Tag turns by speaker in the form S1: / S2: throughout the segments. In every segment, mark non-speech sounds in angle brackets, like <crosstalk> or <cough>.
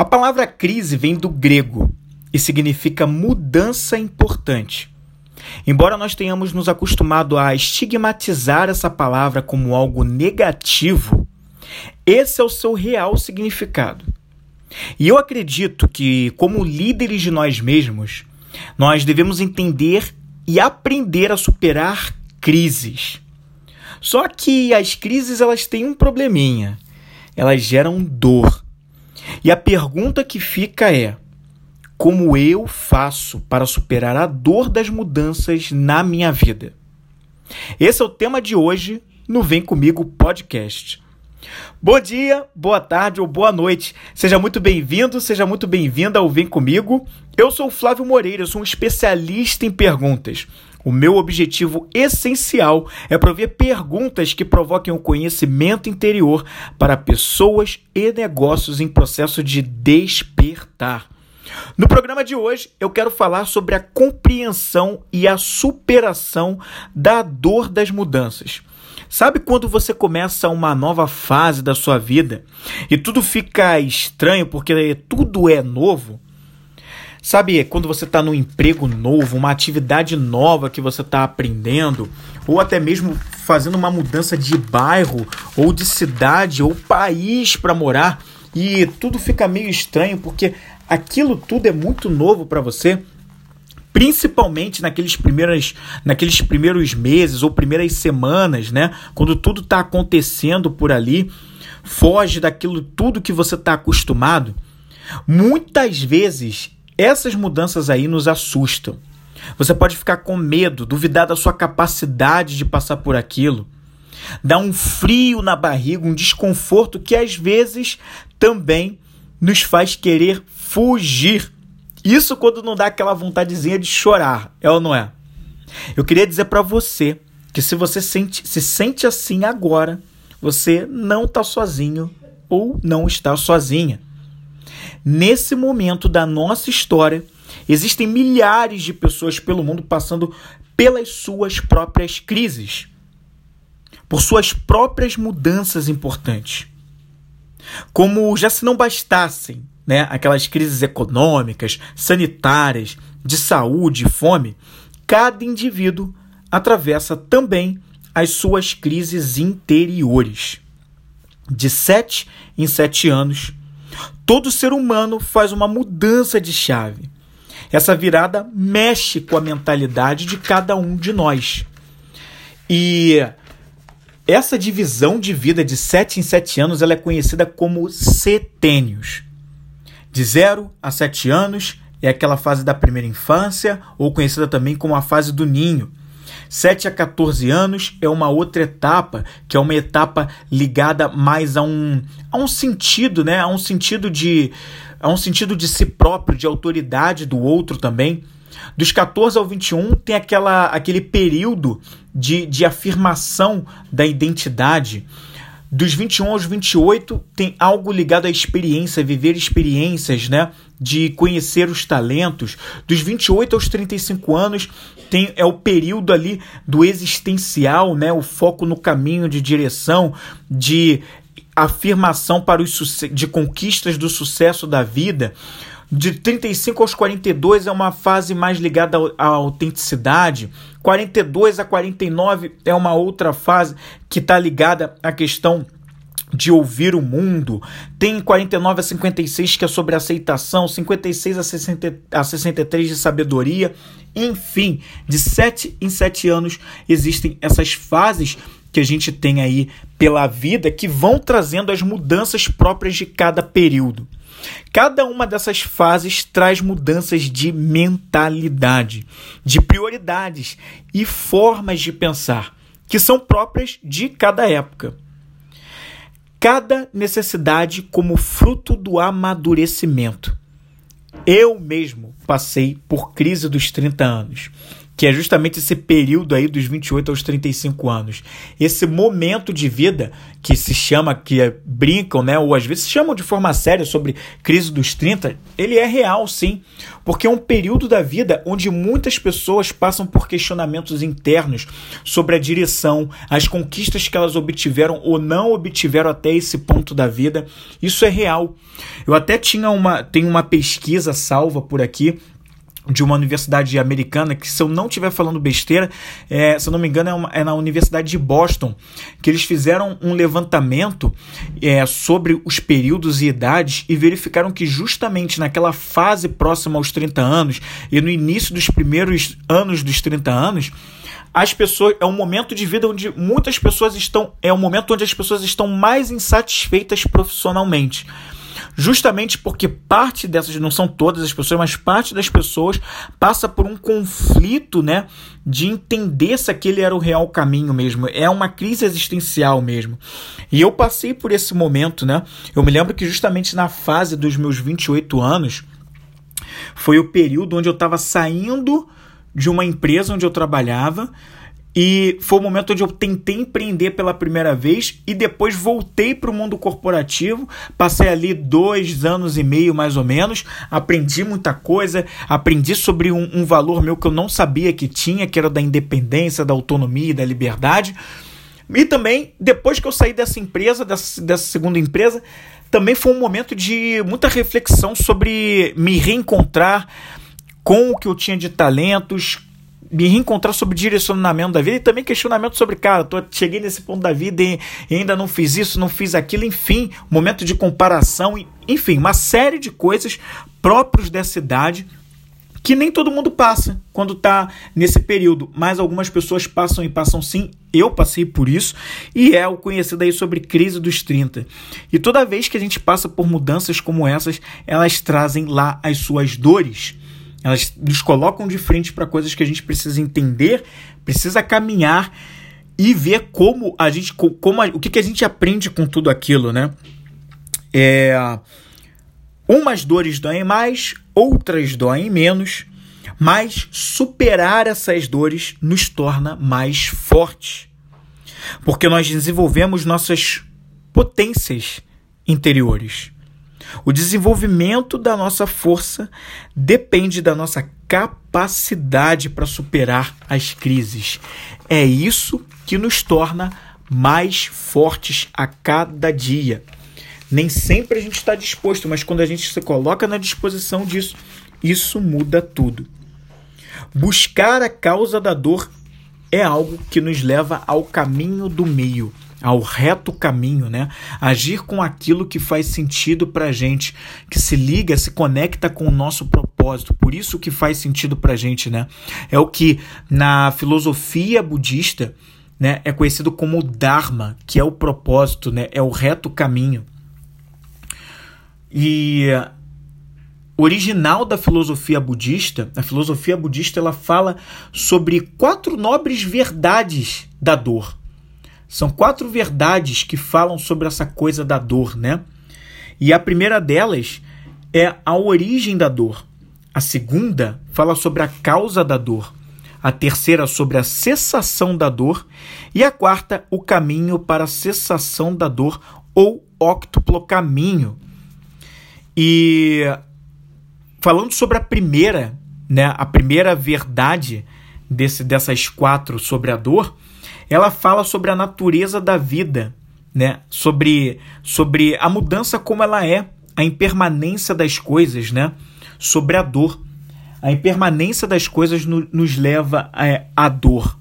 S1: A palavra crise vem do grego e significa mudança importante. Embora nós tenhamos nos acostumado a estigmatizar essa palavra como algo negativo, esse é o seu real significado. E eu acredito que, como líderes de nós mesmos, nós devemos entender e aprender a superar crises. Só que as crises elas têm um probleminha. Elas geram dor. E a pergunta que fica é: como eu faço para superar a dor das mudanças na minha vida? Esse é o tema de hoje no Vem Comigo Podcast. Bom dia, boa tarde ou boa noite. Seja muito bem-vindo, seja muito bem-vinda ao Vem Comigo. Eu sou o Flávio Moreira, sou um especialista em perguntas. O meu objetivo essencial é prover perguntas que provoquem o um conhecimento interior para pessoas e negócios em processo de despertar. No programa de hoje, eu quero falar sobre a compreensão e a superação da dor das mudanças. Sabe quando você começa uma nova fase da sua vida e tudo fica estranho porque tudo é novo? Sabe quando você está num emprego novo, uma atividade nova que você está aprendendo, ou até mesmo fazendo uma mudança de bairro, ou de cidade, ou país para morar, e tudo fica meio estranho porque aquilo tudo é muito novo para você? principalmente naqueles primeiros, naqueles primeiros meses ou primeiras semanas, né? Quando tudo está acontecendo por ali, foge daquilo tudo que você está acostumado. Muitas vezes essas mudanças aí nos assustam. Você pode ficar com medo, duvidar da sua capacidade de passar por aquilo. Dá um frio na barriga, um desconforto que às vezes também nos faz querer fugir isso quando não dá aquela vontadezinha de chorar, é ou não é? Eu queria dizer para você que se você sente, se sente assim agora, você não está sozinho ou não está sozinha. Nesse momento da nossa história, existem milhares de pessoas pelo mundo passando pelas suas próprias crises, por suas próprias mudanças importantes. Como já se não bastassem né, aquelas crises econômicas, sanitárias, de saúde, fome, cada indivíduo atravessa também as suas crises interiores. De sete em sete anos, todo ser humano faz uma mudança de chave. Essa virada mexe com a mentalidade de cada um de nós. E essa divisão de vida de sete em sete anos ela é conhecida como setênios. De 0 a 7 anos é aquela fase da primeira infância, ou conhecida também como a fase do ninho. 7 a 14 anos é uma outra etapa, que é uma etapa ligada mais a um, a um sentido, né? A um sentido de a um sentido de si próprio, de autoridade do outro também. Dos 14 ao 21 tem aquela, aquele período de, de afirmação da identidade. Dos 21 aos 28 tem algo ligado à experiência, viver experiências, né? De conhecer os talentos. Dos 28 aos 35 anos tem é o período ali do existencial, né? O foco no caminho de direção, de afirmação para os de conquistas do sucesso da vida. De 35 aos 42 é uma fase mais ligada à autenticidade. 42 a 49 é uma outra fase que está ligada à questão de ouvir o mundo. Tem 49 a 56 que é sobre aceitação, 56 a, 60, a 63 de sabedoria. Enfim, de 7 em 7 anos existem essas fases que a gente tem aí pela vida que vão trazendo as mudanças próprias de cada período. Cada uma dessas fases traz mudanças de mentalidade, de prioridades e formas de pensar, que são próprias de cada época. Cada necessidade como fruto do amadurecimento. Eu mesmo passei por crise dos 30 anos que é justamente esse período aí dos 28 aos 35 anos. Esse momento de vida que se chama, que é, brincam, né, ou às vezes chamam de forma séria sobre crise dos 30, ele é real sim, porque é um período da vida onde muitas pessoas passam por questionamentos internos sobre a direção, as conquistas que elas obtiveram ou não obtiveram até esse ponto da vida. Isso é real. Eu até tinha uma, tem uma pesquisa salva por aqui de uma universidade americana, que se eu não estiver falando besteira, é, se eu não me engano, é, uma, é, na Universidade de Boston, que eles fizeram um levantamento é, sobre os períodos e idades e verificaram que justamente naquela fase próxima aos 30 anos e no início dos primeiros anos dos 30 anos, as pessoas é um momento de vida onde muitas pessoas estão é um momento onde as pessoas estão mais insatisfeitas profissionalmente justamente porque parte dessas, não são todas as pessoas, mas parte das pessoas passa por um conflito, né, de entender se aquele era o real caminho mesmo. É uma crise existencial mesmo. E eu passei por esse momento, né? Eu me lembro que justamente na fase dos meus 28 anos foi o período onde eu estava saindo de uma empresa onde eu trabalhava e foi o momento onde eu tentei empreender pela primeira vez e depois voltei para o mundo corporativo. Passei ali dois anos e meio mais ou menos. Aprendi muita coisa. Aprendi sobre um, um valor meu que eu não sabia que tinha, que era da independência, da autonomia e da liberdade. E também, depois que eu saí dessa empresa, dessa, dessa segunda empresa, também foi um momento de muita reflexão sobre me reencontrar com o que eu tinha de talentos, me reencontrar sobre direcionamento da vida e também questionamento sobre, cara, tô, cheguei nesse ponto da vida e, e ainda não fiz isso, não fiz aquilo, enfim, momento de comparação, enfim, uma série de coisas próprios dessa idade que nem todo mundo passa quando está nesse período, mas algumas pessoas passam e passam sim. Eu passei por isso e é o conhecido aí sobre crise dos 30. E toda vez que a gente passa por mudanças como essas, elas trazem lá as suas dores. Elas nos colocam de frente para coisas que a gente precisa entender, precisa caminhar e ver como a gente, como a, o que, que a gente aprende com tudo aquilo, né? É, umas dores doem mais, outras doem menos, mas superar essas dores nos torna mais fortes, porque nós desenvolvemos nossas potências interiores. O desenvolvimento da nossa força depende da nossa capacidade para superar as crises. É isso que nos torna mais fortes a cada dia. Nem sempre a gente está disposto, mas quando a gente se coloca na disposição disso, isso muda tudo. Buscar a causa da dor é algo que nos leva ao caminho do meio ao reto caminho, né? Agir com aquilo que faz sentido para gente, que se liga, se conecta com o nosso propósito. Por isso que faz sentido para gente, né? É o que na filosofia budista, né, é conhecido como Dharma, que é o propósito, né? É o reto caminho. E original da filosofia budista, a filosofia budista ela fala sobre quatro nobres verdades da dor. São quatro verdades que falam sobre essa coisa da dor, né? E a primeira delas é a origem da dor. A segunda fala sobre a causa da dor. A terceira sobre a cessação da dor. E a quarta, o caminho para a cessação da dor ou óctuplo caminho. E falando sobre a primeira, né, a primeira verdade desse, dessas quatro sobre a dor, ela fala sobre a natureza da vida, né? Sobre, sobre a mudança como ela é, a impermanência das coisas, né? Sobre a dor. A impermanência das coisas no, nos leva à dor,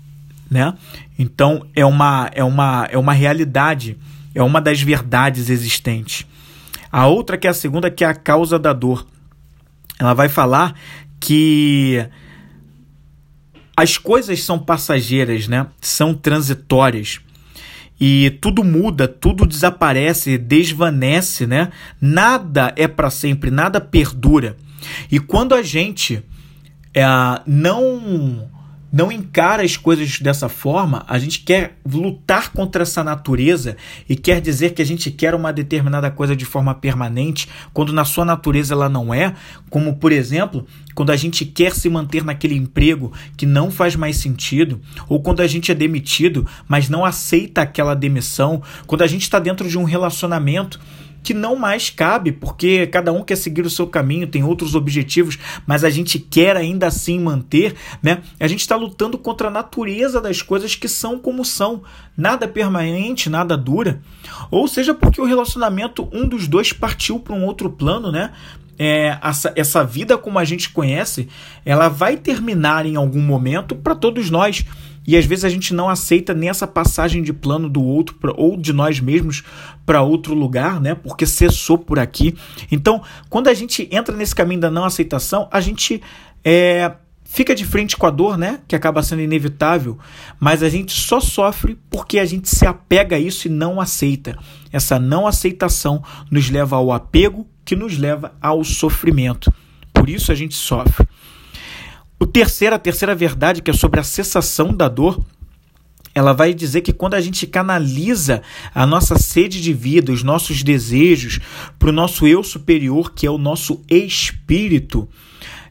S1: né? Então é uma, é, uma, é uma realidade, é uma das verdades existentes. A outra que é a segunda, que é a causa da dor. Ela vai falar que as coisas são passageiras, né? São transitórias. E tudo muda, tudo desaparece, desvanece, né? Nada é para sempre, nada perdura. E quando a gente é, não não encara as coisas dessa forma, a gente quer lutar contra essa natureza e quer dizer que a gente quer uma determinada coisa de forma permanente, quando na sua natureza ela não é, como por exemplo, quando a gente quer se manter naquele emprego que não faz mais sentido, ou quando a gente é demitido, mas não aceita aquela demissão, quando a gente está dentro de um relacionamento que não mais cabe, porque cada um quer seguir o seu caminho, tem outros objetivos, mas a gente quer ainda assim manter, né? A gente está lutando contra a natureza das coisas que são como são, nada permanente, nada dura, ou seja, porque o relacionamento um dos dois partiu para um outro plano, né? É, essa, essa vida como a gente conhece, ela vai terminar em algum momento para todos nós. E às vezes a gente não aceita nessa passagem de plano do outro pra, ou de nós mesmos para outro lugar, né? Porque cessou por aqui. Então, quando a gente entra nesse caminho da não aceitação, a gente é, fica de frente com a dor, né? Que acaba sendo inevitável, mas a gente só sofre porque a gente se apega a isso e não aceita. Essa não aceitação nos leva ao apego, que nos leva ao sofrimento. Por isso a gente sofre. O terceiro, a terceira verdade, que é sobre a cessação da dor, ela vai dizer que quando a gente canaliza a nossa sede de vida, os nossos desejos para o nosso eu superior, que é o nosso espírito,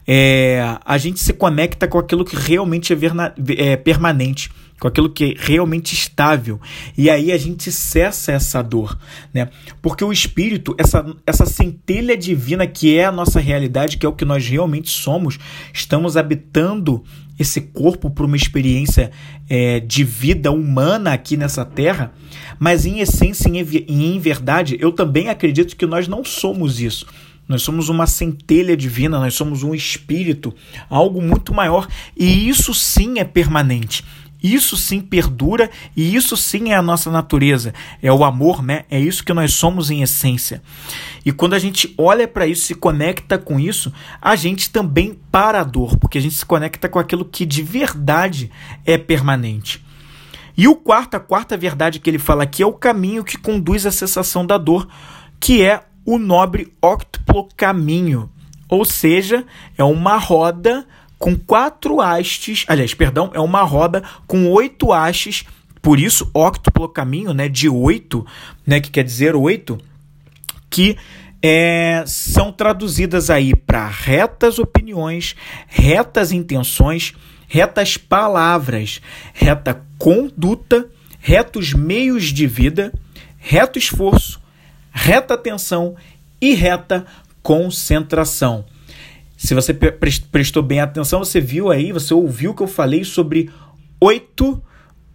S1: é, a gente se conecta com aquilo que realmente é, verna, é permanente com aquilo que é realmente estável. E aí a gente cessa essa dor, né? Porque o espírito, essa, essa centelha divina que é a nossa realidade, que é o que nós realmente somos, estamos habitando esse corpo para uma experiência é, de vida humana aqui nessa terra, mas em essência e em verdade, eu também acredito que nós não somos isso. Nós somos uma centelha divina, nós somos um espírito, algo muito maior, e isso sim é permanente. Isso sim perdura e isso sim é a nossa natureza. É o amor, né? É isso que nós somos em essência. E quando a gente olha para isso, se conecta com isso, a gente também para a dor, porque a gente se conecta com aquilo que de verdade é permanente. E o quarto, a quarta verdade que ele fala aqui é o caminho que conduz à cessação da dor, que é o nobre óctuplo caminho. Ou seja, é uma roda com quatro hastes, aliás, perdão, é uma roda com oito hastes, por isso óctuplo caminho, né, de oito, né, que quer dizer oito, que é, são traduzidas aí para retas opiniões, retas intenções, retas palavras, reta conduta, retos meios de vida, reto esforço, reta atenção e reta concentração. Se você prestou bem atenção, você viu aí, você ouviu que eu falei sobre oito,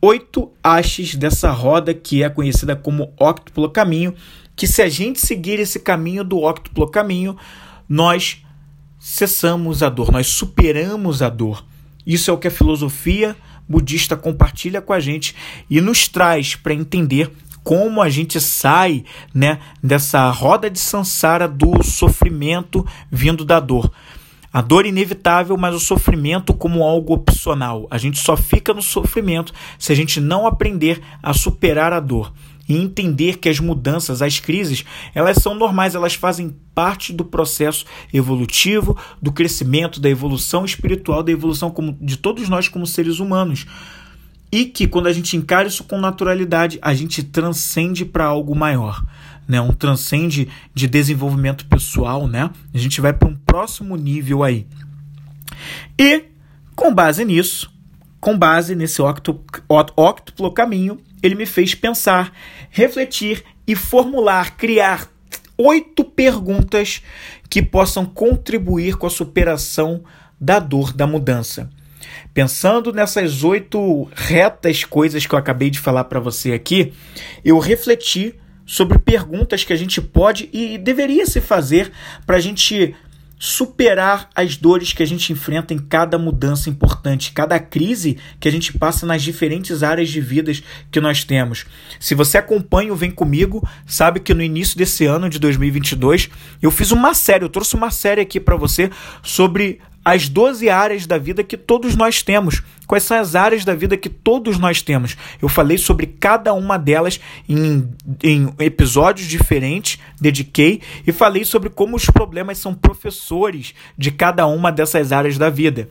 S1: oito hastes dessa roda que é conhecida como óctuplo caminho, que se a gente seguir esse caminho do óctuplo caminho, nós cessamos a dor, nós superamos a dor. Isso é o que a filosofia budista compartilha com a gente e nos traz para entender como a gente sai né, dessa roda de sansara do sofrimento vindo da dor. A dor inevitável, mas o sofrimento como algo opcional. A gente só fica no sofrimento se a gente não aprender a superar a dor e entender que as mudanças, as crises, elas são normais, elas fazem parte do processo evolutivo, do crescimento, da evolução espiritual, da evolução como, de todos nós como seres humanos. E que quando a gente encara isso com naturalidade, a gente transcende para algo maior né, um transcende de desenvolvimento pessoal, né? A gente vai para um próximo nível aí. E com base nisso, com base nesse óctuplo caminho, ele me fez pensar, refletir e formular, criar oito perguntas que possam contribuir com a superação da dor da mudança. Pensando nessas oito retas coisas que eu acabei de falar para você aqui, eu refleti sobre perguntas que a gente pode e deveria se fazer para a gente superar as dores que a gente enfrenta em cada mudança importante, cada crise que a gente passa nas diferentes áreas de vidas que nós temos. Se você acompanha o Vem Comigo, sabe que no início desse ano de 2022 eu fiz uma série, eu trouxe uma série aqui para você sobre as 12 áreas da vida que todos nós temos. Quais são as áreas da vida que todos nós temos? Eu falei sobre cada uma delas em, em episódios diferentes, dediquei, e falei sobre como os problemas são professores de cada uma dessas áreas da vida.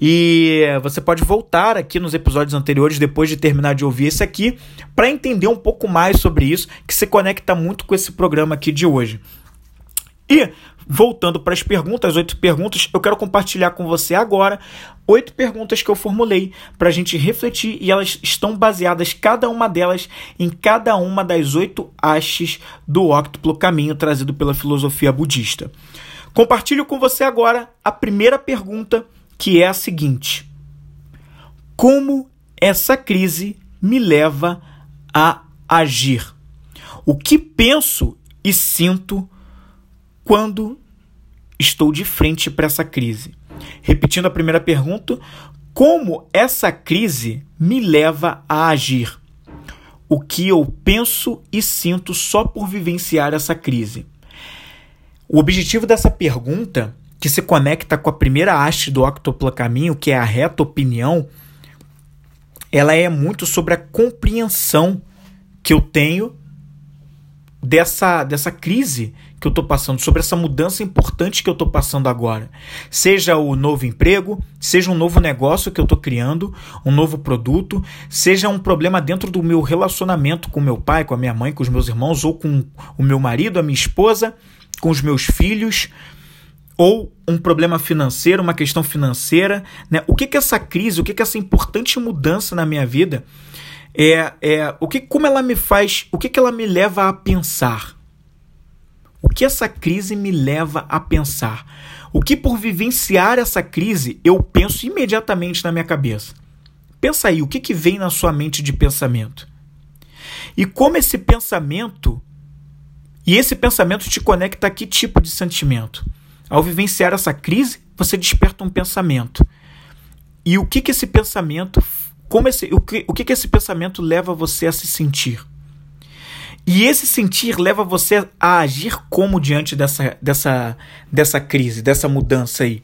S1: E você pode voltar aqui nos episódios anteriores, depois de terminar de ouvir esse aqui, para entender um pouco mais sobre isso, que se conecta muito com esse programa aqui de hoje. E voltando para as perguntas, oito perguntas, eu quero compartilhar com você agora oito perguntas que eu formulei para a gente refletir e elas estão baseadas, cada uma delas, em cada uma das oito hastes do óctuplo caminho trazido pela filosofia budista. Compartilho com você agora a primeira pergunta, que é a seguinte: Como essa crise me leva a agir? O que penso e sinto quando estou de frente para essa crise? Repetindo a primeira pergunta, como essa crise me leva a agir? O que eu penso e sinto só por vivenciar essa crise? O objetivo dessa pergunta, que se conecta com a primeira haste do octopla caminho, que é a reta opinião, ela é muito sobre a compreensão que eu tenho dessa, dessa crise que eu estou passando, sobre essa mudança importante que eu estou passando agora. Seja o novo emprego, seja um novo negócio que eu estou criando, um novo produto, seja um problema dentro do meu relacionamento com meu pai, com a minha mãe, com os meus irmãos, ou com o meu marido, a minha esposa, com os meus filhos, ou um problema financeiro, uma questão financeira. Né? O que, que essa crise, o que, que essa importante mudança na minha vida é, é o que como ela me faz, o que, que ela me leva a pensar? O que essa crise me leva a pensar? O que por vivenciar essa crise eu penso imediatamente na minha cabeça? Pensa aí, o que, que vem na sua mente de pensamento? E como esse pensamento e esse pensamento te conecta a que tipo de sentimento? Ao vivenciar essa crise, você desperta um pensamento. E o que, que esse pensamento como esse, o, que, o que, que esse pensamento leva você a se sentir? E esse sentir leva você a agir como diante dessa, dessa, dessa crise, dessa mudança aí?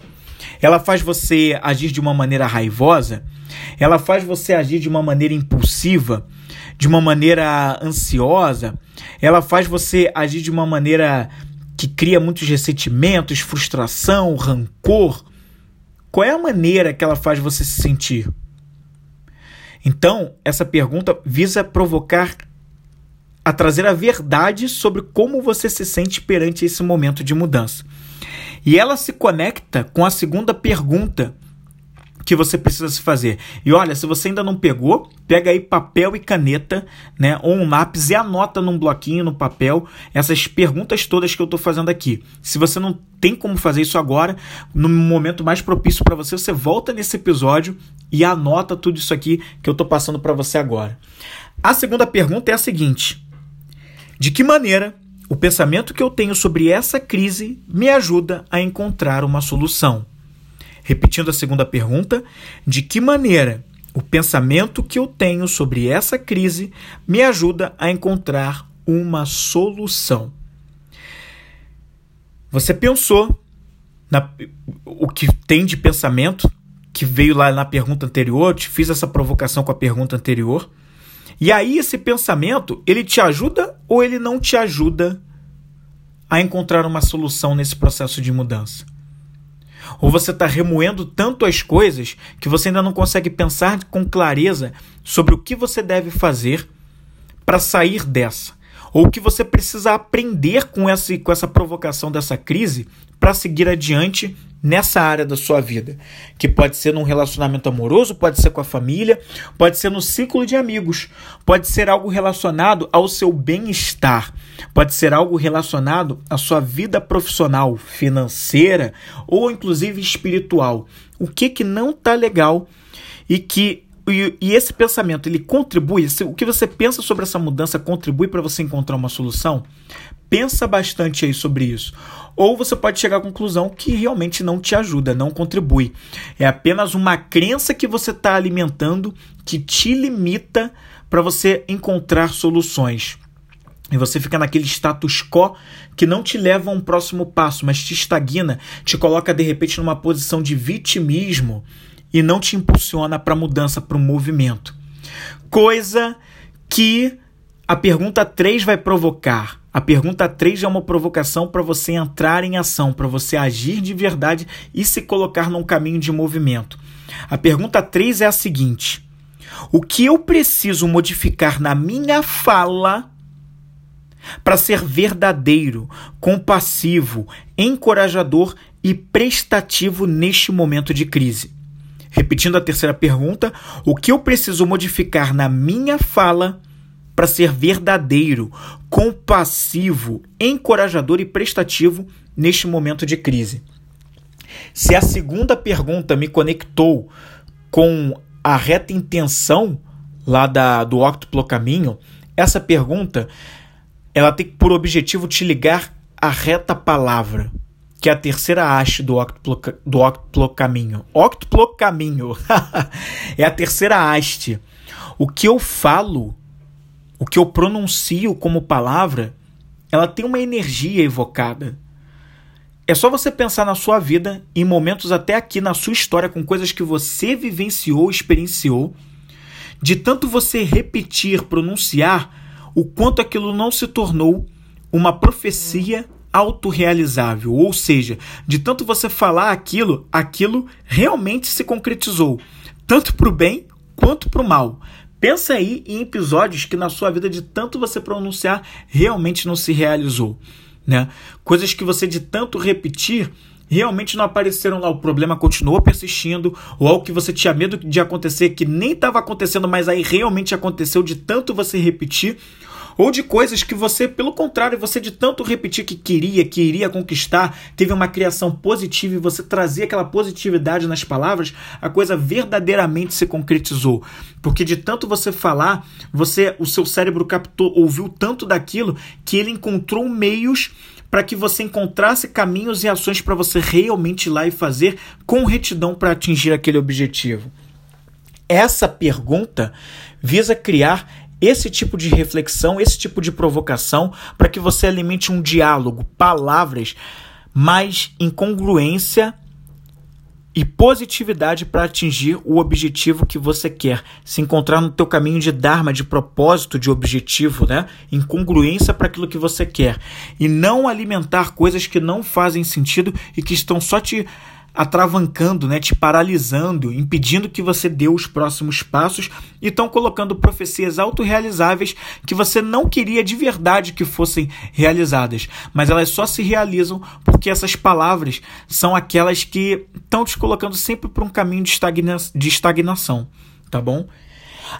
S1: Ela faz você agir de uma maneira raivosa? Ela faz você agir de uma maneira impulsiva? De uma maneira ansiosa? Ela faz você agir de uma maneira que cria muitos ressentimentos, frustração, rancor? Qual é a maneira que ela faz você se sentir? Então, essa pergunta visa provocar a trazer a verdade sobre como você se sente perante esse momento de mudança. E ela se conecta com a segunda pergunta que você precisa se fazer. E olha, se você ainda não pegou, pega aí papel e caneta, né, ou um lápis e anota num bloquinho no papel essas perguntas todas que eu estou fazendo aqui. Se você não tem como fazer isso agora, no momento mais propício para você, você volta nesse episódio e anota tudo isso aqui que eu estou passando para você agora. A segunda pergunta é a seguinte: de que maneira o pensamento que eu tenho sobre essa crise me ajuda a encontrar uma solução? Repetindo a segunda pergunta, de que maneira o pensamento que eu tenho sobre essa crise me ajuda a encontrar uma solução? Você pensou na, o que tem de pensamento que veio lá na pergunta anterior, te fiz essa provocação com a pergunta anterior. E aí esse pensamento, ele te ajuda ou ele não te ajuda a encontrar uma solução nesse processo de mudança? Ou você está remoendo tanto as coisas que você ainda não consegue pensar com clareza sobre o que você deve fazer para sair dessa? Ou o que você precisa aprender com essa, com essa provocação dessa crise para seguir adiante nessa área da sua vida, que pode ser num relacionamento amoroso, pode ser com a família, pode ser no ciclo de amigos, pode ser algo relacionado ao seu bem-estar, pode ser algo relacionado à sua vida profissional, financeira ou inclusive espiritual. O que que não está legal e que e, e, esse pensamento ele contribui, o que você pensa sobre essa mudança contribui para você encontrar uma solução? Pensa bastante aí sobre isso. Ou você pode chegar à conclusão que realmente não te ajuda, não contribui. É apenas uma crença que você está alimentando que te limita para você encontrar soluções. E você fica naquele status quo que não te leva a um próximo passo, mas te estagna, te coloca de repente numa posição de vitimismo e não te impulsiona para mudança, para o movimento. Coisa que a pergunta 3 vai provocar. A pergunta 3 é uma provocação para você entrar em ação, para você agir de verdade e se colocar num caminho de movimento. A pergunta 3 é a seguinte: O que eu preciso modificar na minha fala para ser verdadeiro, compassivo, encorajador e prestativo neste momento de crise? Repetindo a terceira pergunta, o que eu preciso modificar na minha fala para ser verdadeiro, compassivo, encorajador e prestativo neste momento de crise? Se a segunda pergunta me conectou com a reta intenção lá da, do Octuplo Caminho, essa pergunta ela tem por objetivo te ligar à reta palavra que é a terceira haste do octuplo, do octuplo caminho. Octuplo caminho <laughs> é a terceira haste. O que eu falo, o que eu pronuncio como palavra, ela tem uma energia evocada. É só você pensar na sua vida, em momentos até aqui na sua história, com coisas que você vivenciou, experienciou, de tanto você repetir, pronunciar, o quanto aquilo não se tornou uma profecia autorrealizável, ou seja, de tanto você falar aquilo, aquilo realmente se concretizou, tanto para o bem quanto para o mal. Pensa aí em episódios que na sua vida de tanto você pronunciar realmente não se realizou, né? Coisas que você de tanto repetir realmente não apareceram lá, o problema continuou persistindo, ou algo que você tinha medo de acontecer que nem estava acontecendo, mas aí realmente aconteceu de tanto você repetir, ou de coisas que você, pelo contrário, você de tanto repetir que queria, que iria conquistar, teve uma criação positiva e você trazia aquela positividade nas palavras, a coisa verdadeiramente se concretizou. Porque de tanto você falar, você, o seu cérebro captou, ouviu tanto daquilo que ele encontrou meios para que você encontrasse caminhos e ações para você realmente ir lá e fazer com retidão para atingir aquele objetivo. Essa pergunta visa criar esse tipo de reflexão, esse tipo de provocação, para que você alimente um diálogo, palavras, mais incongruência e positividade para atingir o objetivo que você quer. Se encontrar no teu caminho de dharma, de propósito, de objetivo, né? Incongruência para aquilo que você quer. E não alimentar coisas que não fazem sentido e que estão só te atravancando, né, te paralisando, impedindo que você dê os próximos passos e estão colocando profecias autorrealizáveis que você não queria de verdade que fossem realizadas, mas elas só se realizam porque essas palavras são aquelas que estão te colocando sempre para um caminho de, estagna de estagnação, tá bom?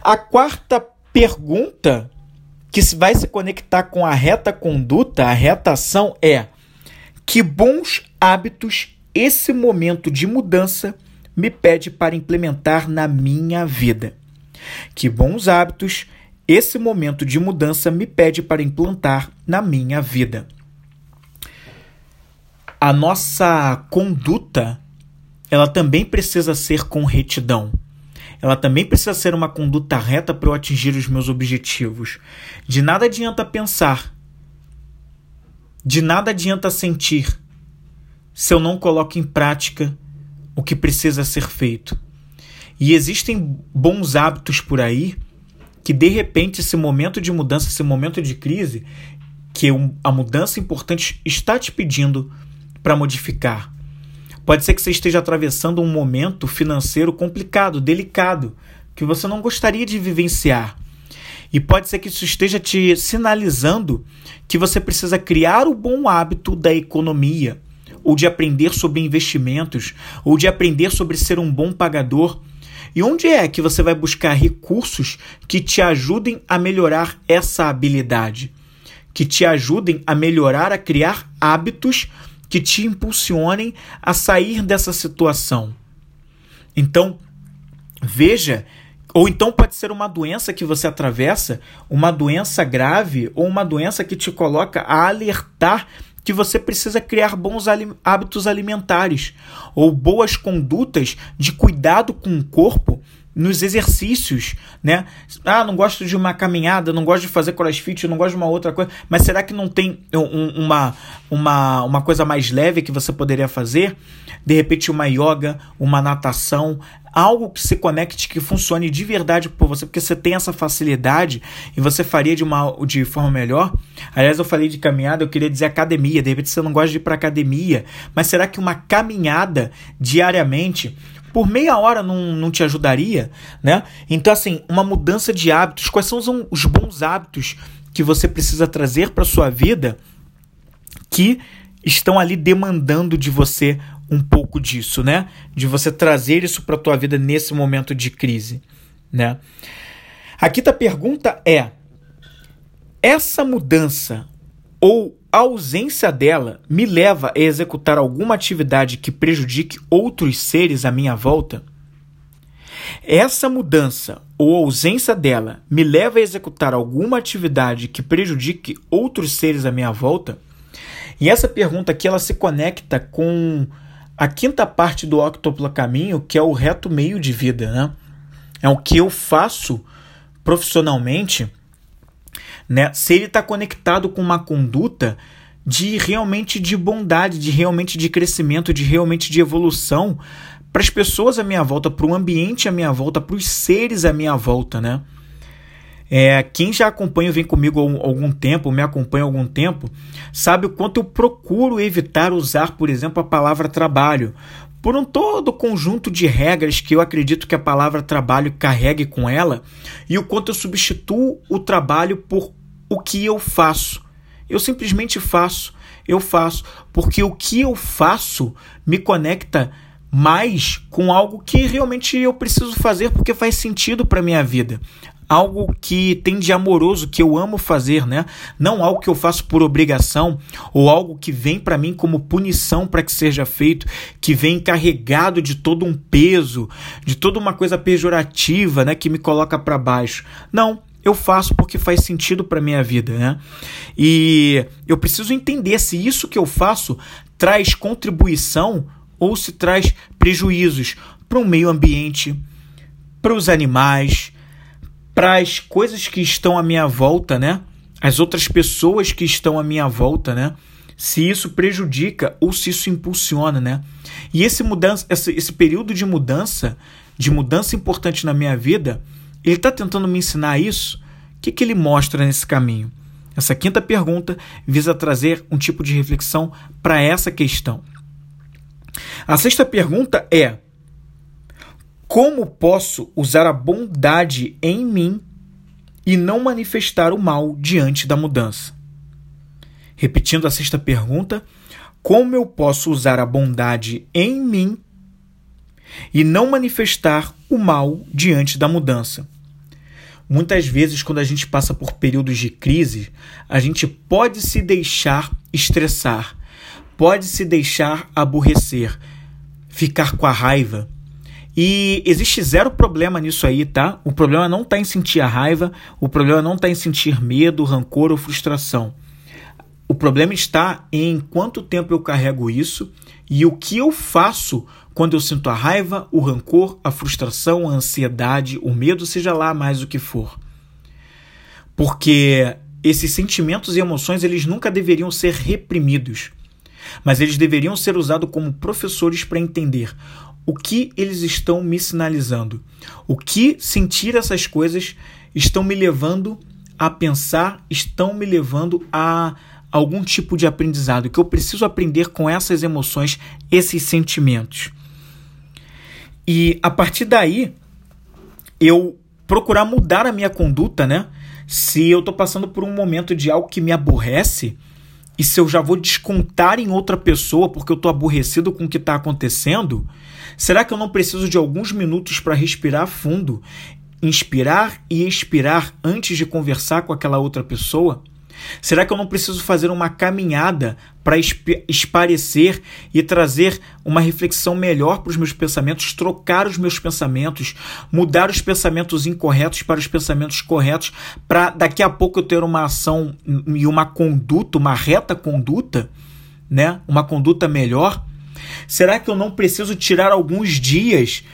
S1: A quarta pergunta que vai se conectar com a reta conduta, a reta ação é: que bons hábitos esse momento de mudança me pede para implementar na minha vida. Que bons hábitos esse momento de mudança me pede para implantar na minha vida. A nossa conduta, ela também precisa ser com retidão. Ela também precisa ser uma conduta reta para eu atingir os meus objetivos. De nada adianta pensar, de nada adianta sentir, se eu não coloco em prática o que precisa ser feito. E existem bons hábitos por aí que de repente esse momento de mudança, esse momento de crise, que a mudança importante está te pedindo para modificar. Pode ser que você esteja atravessando um momento financeiro complicado, delicado, que você não gostaria de vivenciar. E pode ser que isso esteja te sinalizando que você precisa criar o bom hábito da economia, ou de aprender sobre investimentos, ou de aprender sobre ser um bom pagador. E onde é que você vai buscar recursos que te ajudem a melhorar essa habilidade? Que te ajudem a melhorar, a criar hábitos que te impulsionem a sair dessa situação. Então, veja ou então pode ser uma doença que você atravessa, uma doença grave ou uma doença que te coloca a alertar que você precisa criar bons hábitos alimentares ou boas condutas de cuidado com o corpo nos exercícios, né? Ah, não gosto de uma caminhada, não gosto de fazer crossfit, não gosto de uma outra coisa, mas será que não tem um, uma, uma, uma coisa mais leve que você poderia fazer? De repente, uma yoga, uma natação, algo que se conecte, que funcione de verdade por você, porque você tem essa facilidade e você faria de, uma, de forma melhor. Aliás, eu falei de caminhada, eu queria dizer academia. De repente você não gosta de ir para academia, mas será que uma caminhada diariamente por meia hora não, não te ajudaria, né? Então, assim, uma mudança de hábitos. Quais são os, os bons hábitos que você precisa trazer para sua vida que estão ali demandando de você um pouco disso, né? De você trazer isso para tua vida nesse momento de crise, né? A quinta pergunta é: essa mudança ou ausência dela me leva a executar alguma atividade que prejudique outros seres à minha volta? Essa mudança ou ausência dela me leva a executar alguma atividade que prejudique outros seres à minha volta? E essa pergunta aqui ela se conecta com a quinta parte do octopla caminho, que é o reto meio de vida, né? É o que eu faço profissionalmente, né? Se ele está conectado com uma conduta de realmente de bondade, de realmente de crescimento, de realmente de evolução para as pessoas à minha volta, para o ambiente à minha volta, para os seres à minha volta, né? É, quem já acompanha, vem comigo há algum tempo, me acompanha há algum tempo, sabe o quanto eu procuro evitar usar, por exemplo, a palavra trabalho. Por um todo conjunto de regras que eu acredito que a palavra trabalho carregue com ela, e o quanto eu substituo o trabalho por o que eu faço. Eu simplesmente faço, eu faço, porque o que eu faço me conecta mais com algo que realmente eu preciso fazer porque faz sentido para minha vida algo que tem de amoroso, que eu amo fazer, né? Não algo que eu faço por obrigação ou algo que vem para mim como punição para que seja feito, que vem carregado de todo um peso, de toda uma coisa pejorativa, né, que me coloca para baixo. Não, eu faço porque faz sentido para minha vida, né? E eu preciso entender se isso que eu faço traz contribuição ou se traz prejuízos para o meio ambiente, para os animais, para as coisas que estão à minha volta, né? As outras pessoas que estão à minha volta, né? Se isso prejudica ou se isso impulsiona, né? E esse mudança, esse, esse período de mudança, de mudança importante na minha vida, ele está tentando me ensinar isso. O que, que ele mostra nesse caminho? Essa quinta pergunta visa trazer um tipo de reflexão para essa questão. A sexta pergunta é: como posso usar a bondade em mim e não manifestar o mal diante da mudança? Repetindo a sexta pergunta, como eu posso usar a bondade em mim e não manifestar o mal diante da mudança? Muitas vezes, quando a gente passa por períodos de crise, a gente pode se deixar estressar, pode se deixar aborrecer, ficar com a raiva, e existe zero problema nisso aí, tá? O problema não está em sentir a raiva, o problema não está em sentir medo, rancor ou frustração. O problema está em quanto tempo eu carrego isso e o que eu faço quando eu sinto a raiva, o rancor, a frustração, a ansiedade, o medo, seja lá mais o que for. Porque esses sentimentos e emoções eles nunca deveriam ser reprimidos, mas eles deveriam ser usados como professores para entender o que eles estão me sinalizando? O que sentir essas coisas estão me levando a pensar, estão me levando a algum tipo de aprendizado que eu preciso aprender com essas emoções, esses sentimentos. E a partir daí, eu procurar mudar a minha conduta, né? Se eu estou passando por um momento de algo que me aborrece, e se eu já vou descontar em outra pessoa porque eu estou aborrecido com o que está acontecendo, Será que eu não preciso de alguns minutos para respirar fundo, inspirar e expirar antes de conversar com aquela outra pessoa? Será que eu não preciso fazer uma caminhada para esparecer e trazer uma reflexão melhor para os meus pensamentos, trocar os meus pensamentos, mudar os pensamentos incorretos para os pensamentos corretos, para daqui a pouco eu ter uma ação e uma conduta, uma reta conduta, né? Uma conduta melhor? Será que eu não preciso tirar alguns dias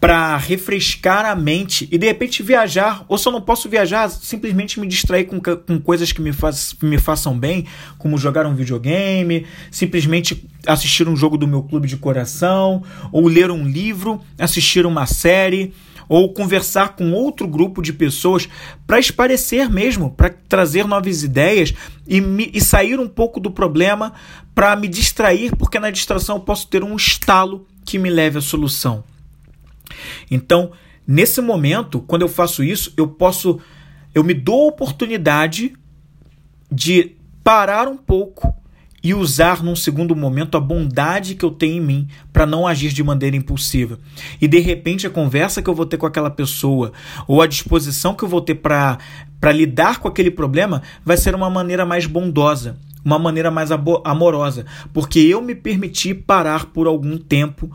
S1: para refrescar a mente e de repente viajar, ou se eu não posso viajar, simplesmente me distrair com, com coisas que me, faz, me façam bem, como jogar um videogame, simplesmente assistir um jogo do meu clube de coração, ou ler um livro, assistir uma série, ou conversar com outro grupo de pessoas para esparecer mesmo, para trazer novas ideias e, me, e sair um pouco do problema, para me distrair, porque na distração eu posso ter um estalo que me leve à solução. Então, nesse momento, quando eu faço isso, eu posso, eu me dou a oportunidade de parar um pouco e usar num segundo momento a bondade que eu tenho em mim para não agir de maneira impulsiva. E de repente a conversa que eu vou ter com aquela pessoa ou a disposição que eu vou ter para lidar com aquele problema vai ser uma maneira mais bondosa, uma maneira mais amorosa, porque eu me permiti parar por algum tempo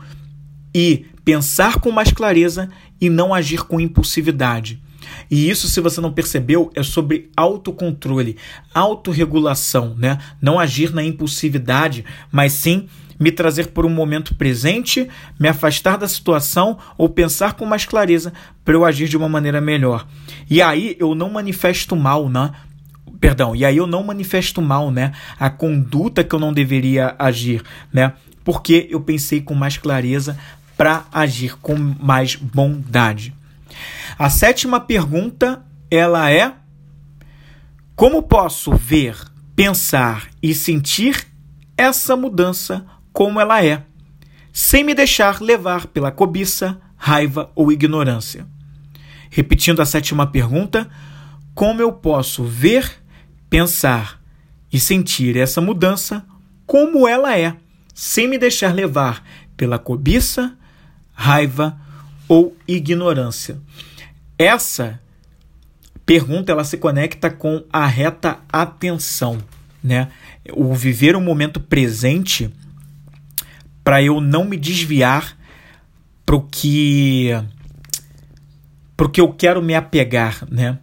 S1: e pensar com mais clareza e não agir com impulsividade. E isso, se você não percebeu, é sobre autocontrole, autorregulação, né? Não agir na impulsividade, mas sim me trazer por um momento presente, me afastar da situação ou pensar com mais clareza para eu agir de uma maneira melhor. E aí eu não manifesto mal, né? Perdão, e aí eu não manifesto mal, né? A conduta que eu não deveria agir, né? Porque eu pensei com mais clareza para agir com mais bondade. A sétima pergunta, ela é: como posso ver, pensar e sentir essa mudança como ela é, sem me deixar levar pela cobiça, raiva ou ignorância? Repetindo a sétima pergunta, como eu posso ver, pensar e sentir essa mudança como ela é, sem me deixar levar pela cobiça, raiva ou ignorância? Essa pergunta ela se conecta com a reta atenção, né? O viver o momento presente para eu não me desviar para o que para que eu quero me apegar, né?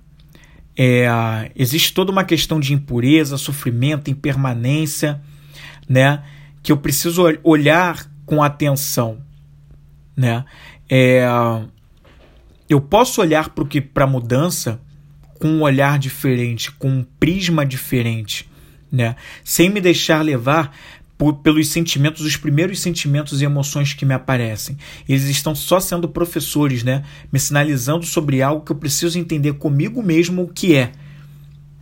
S1: É, existe toda uma questão de impureza, sofrimento, impermanência, né? Que eu preciso olhar com atenção, né? É, eu posso olhar para a mudança com um olhar diferente, com um prisma diferente, né? Sem me deixar levar por, pelos sentimentos, os primeiros sentimentos e emoções que me aparecem. Eles estão só sendo professores, né? Me sinalizando sobre algo que eu preciso entender comigo mesmo o que é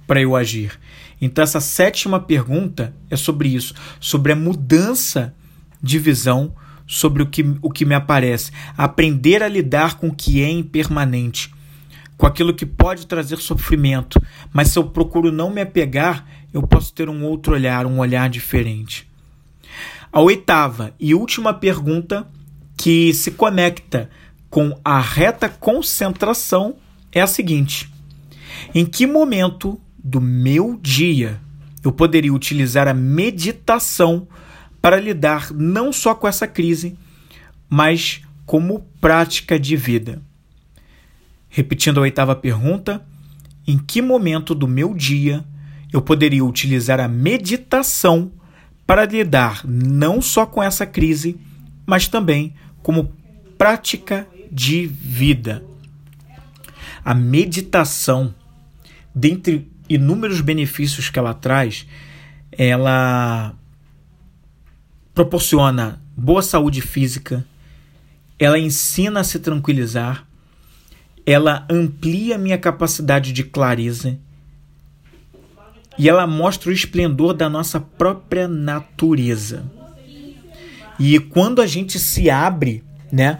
S1: para eu agir. Então, essa sétima pergunta é sobre isso, sobre a mudança de visão sobre o que, o que me aparece, aprender a lidar com o que é impermanente, com aquilo que pode trazer sofrimento, mas se eu procuro não me apegar, eu posso ter um outro olhar, um olhar diferente. A oitava e última pergunta que se conecta com a reta concentração é a seguinte: em que momento do meu dia eu poderia utilizar a meditação para lidar não só com essa crise, mas como prática de vida. Repetindo a oitava pergunta, em que momento do meu dia eu poderia utilizar a meditação para lidar não só com essa crise, mas também como prática de vida? A meditação, dentre inúmeros benefícios que ela traz, ela proporciona boa saúde física, ela ensina a se tranquilizar, ela amplia minha capacidade de clareza e ela mostra o esplendor da nossa própria natureza. E quando a gente se abre, né,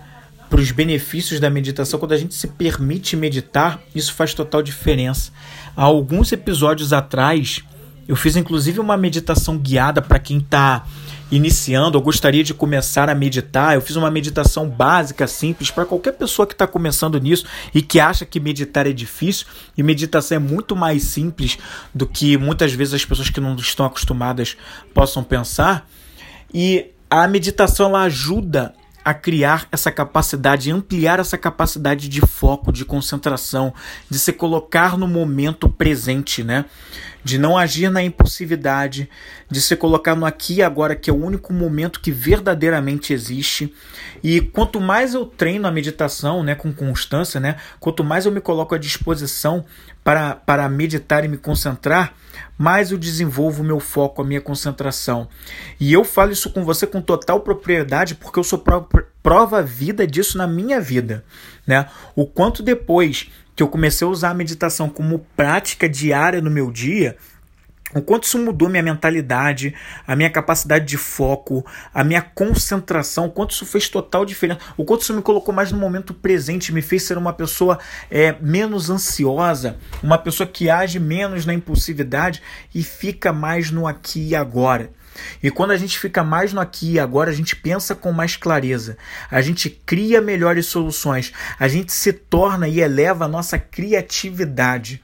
S1: para os benefícios da meditação, quando a gente se permite meditar, isso faz total diferença. Há alguns episódios atrás, eu fiz inclusive uma meditação guiada para quem está iniciando ou gostaria de começar a meditar, eu fiz uma meditação básica, simples, para qualquer pessoa que está começando nisso e que acha que meditar é difícil. E meditação é muito mais simples do que muitas vezes as pessoas que não estão acostumadas possam pensar. E a meditação ela ajuda a criar essa capacidade, ampliar essa capacidade de foco, de concentração, de se colocar no momento presente, né? de não agir na impulsividade, de se colocar no aqui e agora, que é o único momento que verdadeiramente existe. E quanto mais eu treino a meditação, né, com constância, né, quanto mais eu me coloco à disposição para, para meditar e me concentrar, mais eu desenvolvo o meu foco, a minha concentração. E eu falo isso com você com total propriedade, porque eu sou prova, vida disso na minha vida. Né? O quanto depois que eu comecei a usar a meditação como prática diária no meu dia, o quanto isso mudou minha mentalidade, a minha capacidade de foco, a minha concentração, o quanto isso fez total diferença, o quanto isso me colocou mais no momento presente, me fez ser uma pessoa é, menos ansiosa, uma pessoa que age menos na impulsividade e fica mais no aqui e agora. E quando a gente fica mais no aqui e agora, a gente pensa com mais clareza, a gente cria melhores soluções, a gente se torna e eleva a nossa criatividade.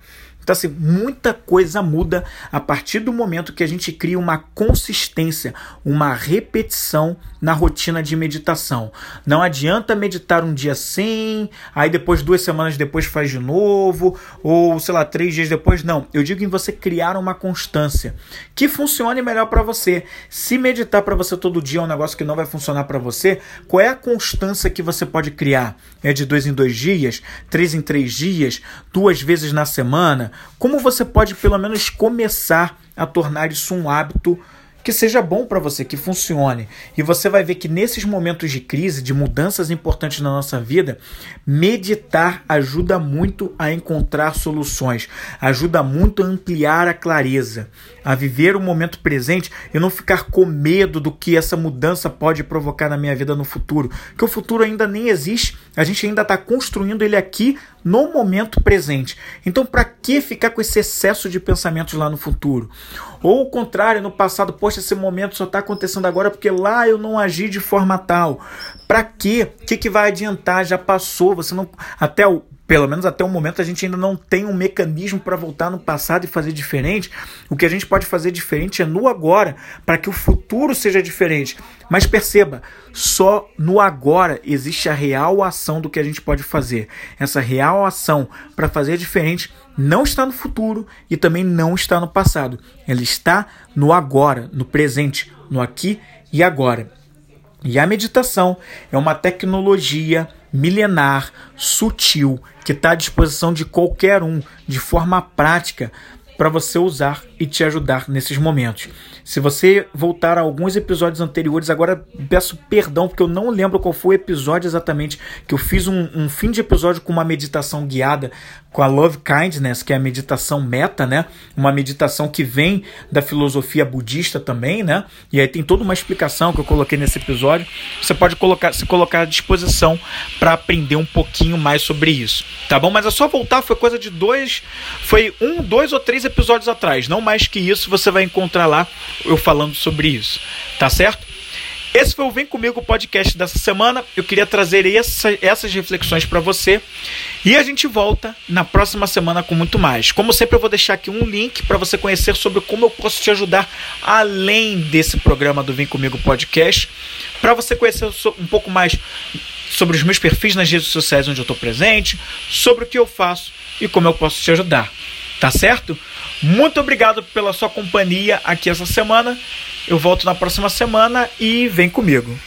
S1: Então, assim, muita coisa muda a partir do momento que a gente cria uma consistência, uma repetição na rotina de meditação. Não adianta meditar um dia sim, aí depois, duas semanas depois, faz de novo, ou sei lá, três dias depois. Não. Eu digo em você criar uma constância que funcione melhor para você. Se meditar para você todo dia é um negócio que não vai funcionar para você, qual é a constância que você pode criar? É de dois em dois dias, três em três dias, duas vezes na semana? Como você pode pelo menos começar a tornar isso um hábito que seja bom para você, que funcione. E você vai ver que nesses momentos de crise, de mudanças importantes na nossa vida, meditar ajuda muito a encontrar soluções, ajuda muito a ampliar a clareza, a viver o momento presente e não ficar com medo do que essa mudança pode provocar na minha vida no futuro, que o futuro ainda nem existe, a gente ainda está construindo ele aqui no momento presente. Então, para que ficar com esse excesso de pensamentos lá no futuro? Ou o contrário, no passado, poxa, esse momento só está acontecendo agora porque lá eu não agi de forma tal. Para quê? O que, que vai adiantar? Já passou, você não. Até o pelo menos até o momento, a gente ainda não tem um mecanismo para voltar no passado e fazer diferente. O que a gente pode fazer diferente é no agora, para que o futuro seja diferente. Mas perceba, só no agora existe a real ação do que a gente pode fazer. Essa real ação para fazer diferente não está no futuro e também não está no passado. Ela está no agora, no presente, no aqui e agora. E a meditação é uma tecnologia milenar, sutil, que está à disposição de qualquer um, de forma prática, para você usar e te ajudar nesses momentos. Se você voltar a alguns episódios anteriores, agora peço perdão porque eu não lembro qual foi o episódio exatamente que eu fiz um, um fim de episódio com uma meditação guiada com a Love Kindness, que é a meditação meta, né? Uma meditação que vem da filosofia budista também, né? E aí tem toda uma explicação que eu coloquei nesse episódio. Você pode colocar, se colocar à disposição para aprender um pouquinho mais sobre isso, tá bom? Mas é só voltar, foi coisa de dois, foi um, dois ou três episódios atrás, não mais que isso. Você vai encontrar lá eu falando sobre isso, tá certo? Esse foi o Vem Comigo podcast dessa semana. Eu queria trazer essa, essas reflexões para você. E a gente volta na próxima semana com muito mais. Como sempre, eu vou deixar aqui um link para você conhecer sobre como eu posso te ajudar além desse programa do Vem Comigo podcast. Para você conhecer um pouco mais sobre os meus perfis nas redes sociais onde eu estou presente, sobre o que eu faço e como eu posso te ajudar. Tá certo? Muito obrigado pela sua companhia aqui essa semana. Eu volto na próxima semana e vem comigo.